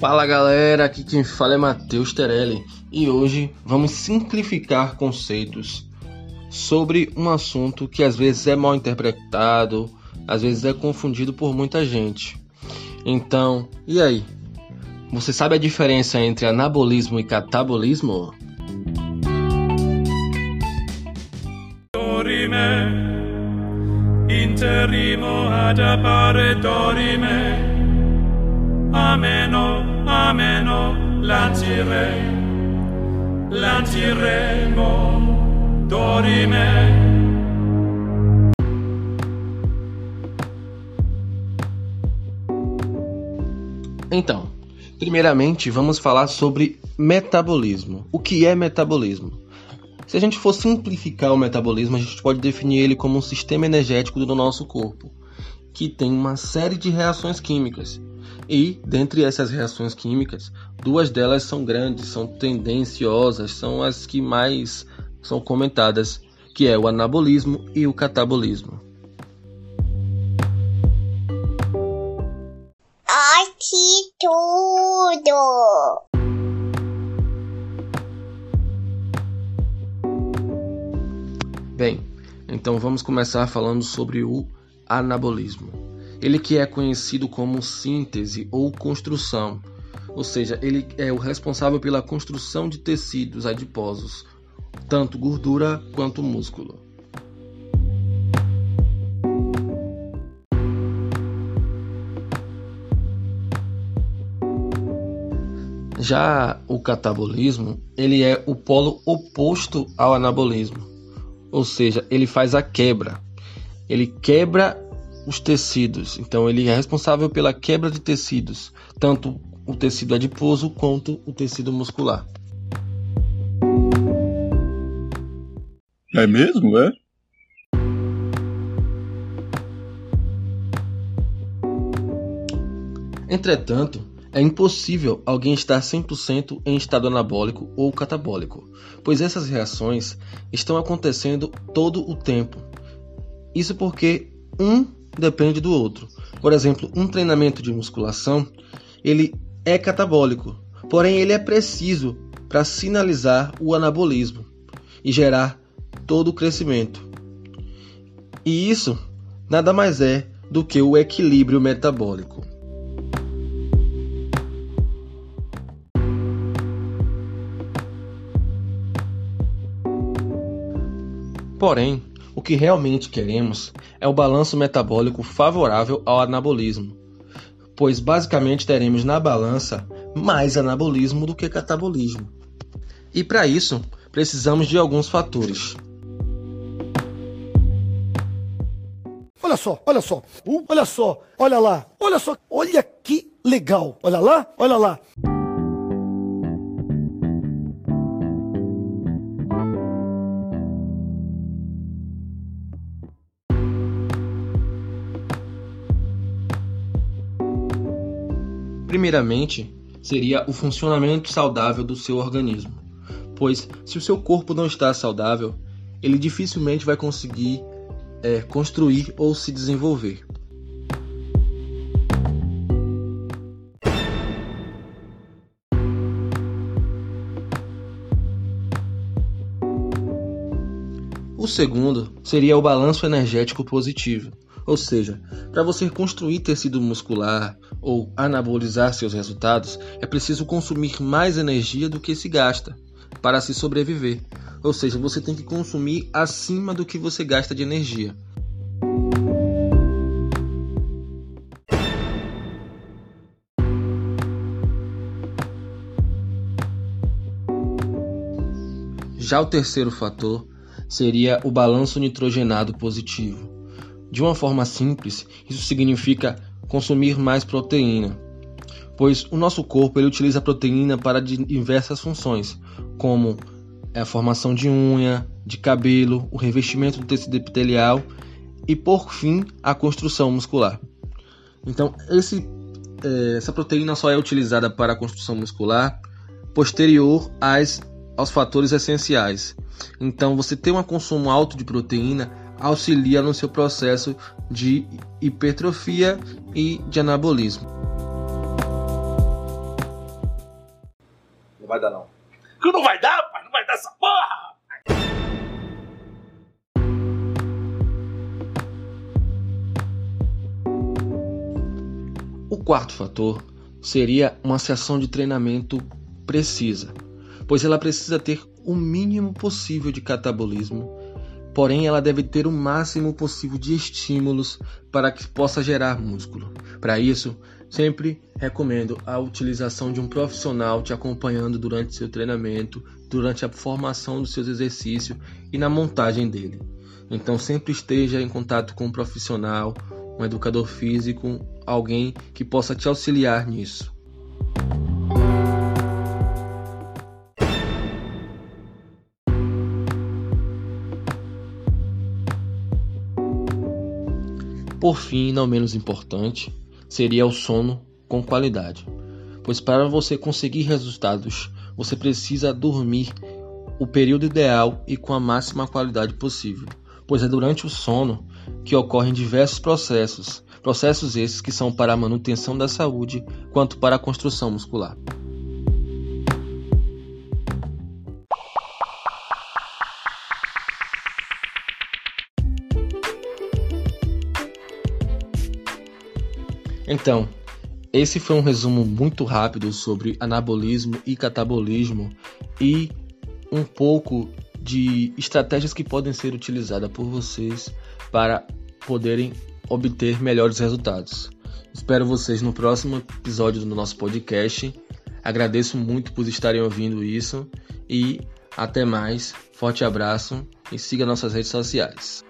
Fala galera, aqui quem fala é Matheus Terelli e hoje vamos simplificar conceitos sobre um assunto que às vezes é mal interpretado, às vezes é confundido por muita gente. Então, e aí? Você sabe a diferença entre anabolismo e catabolismo? interimo ad appare dorime ameno ameno lancire lanciremo dorime Então, primeiramente vamos falar sobre metabolismo. O que é metabolismo? Se a gente for simplificar o metabolismo, a gente pode definir ele como um sistema energético do nosso corpo, que tem uma série de reações químicas. E, dentre essas reações químicas, duas delas são grandes, são tendenciosas, são as que mais são comentadas, que é o anabolismo e o catabolismo. Aqui tudo! Bem, então vamos começar falando sobre o anabolismo. Ele que é conhecido como síntese ou construção, ou seja, ele é o responsável pela construção de tecidos adiposos, tanto gordura quanto músculo. Já o catabolismo, ele é o polo oposto ao anabolismo ou seja, ele faz a quebra. Ele quebra os tecidos. Então ele é responsável pela quebra de tecidos, tanto o tecido adiposo quanto o tecido muscular. É mesmo, é? Entretanto, é impossível alguém estar 100% em estado anabólico ou catabólico, pois essas reações estão acontecendo todo o tempo. Isso porque um depende do outro. Por exemplo, um treinamento de musculação, ele é catabólico, porém ele é preciso para sinalizar o anabolismo e gerar todo o crescimento. E isso nada mais é do que o equilíbrio metabólico. Porém, o que realmente queremos é o balanço metabólico favorável ao anabolismo, pois basicamente teremos na balança mais anabolismo do que catabolismo. E para isso, precisamos de alguns fatores. Olha só, olha só, uh, olha só, olha lá, olha só, olha que legal, olha lá, olha lá. Primeiramente, seria o funcionamento saudável do seu organismo, pois se o seu corpo não está saudável, ele dificilmente vai conseguir é, construir ou se desenvolver. O segundo seria o balanço energético positivo, ou seja, para você construir tecido muscular ou anabolizar seus resultados, é preciso consumir mais energia do que se gasta para se sobreviver. Ou seja, você tem que consumir acima do que você gasta de energia. Já o terceiro fator seria o balanço nitrogenado positivo. De uma forma simples, isso significa consumir mais proteína, pois o nosso corpo ele utiliza a proteína para diversas funções, como a formação de unha, de cabelo, o revestimento do tecido epitelial e, por fim, a construção muscular. Então, esse, é, essa proteína só é utilizada para a construção muscular posterior às, aos fatores essenciais. Então, você ter um consumo alto de proteína auxilia no seu processo de hipertrofia e de anabolismo. vai dar, não. Que não vai dar, pai? Não vai dar essa porra! O quarto fator seria uma sessão de treinamento precisa, pois ela precisa ter o mínimo possível de catabolismo, porém ela deve ter o máximo possível de estímulos para que possa gerar músculo. Para isso, sempre recomendo a utilização de um profissional te acompanhando durante seu treinamento, durante a formação dos seus exercícios e na montagem dele. Então sempre esteja em contato com um profissional, um educador físico, alguém que possa te auxiliar nisso. Por fim, não menos importante, seria o sono com qualidade. Pois para você conseguir resultados, você precisa dormir o período ideal e com a máxima qualidade possível, pois é durante o sono que ocorrem diversos processos, processos esses que são para a manutenção da saúde quanto para a construção muscular. Então, esse foi um resumo muito rápido sobre anabolismo e catabolismo e um pouco de estratégias que podem ser utilizadas por vocês para poderem obter melhores resultados. Espero vocês no próximo episódio do nosso podcast. Agradeço muito por estarem ouvindo isso e até mais. Forte abraço e siga nossas redes sociais.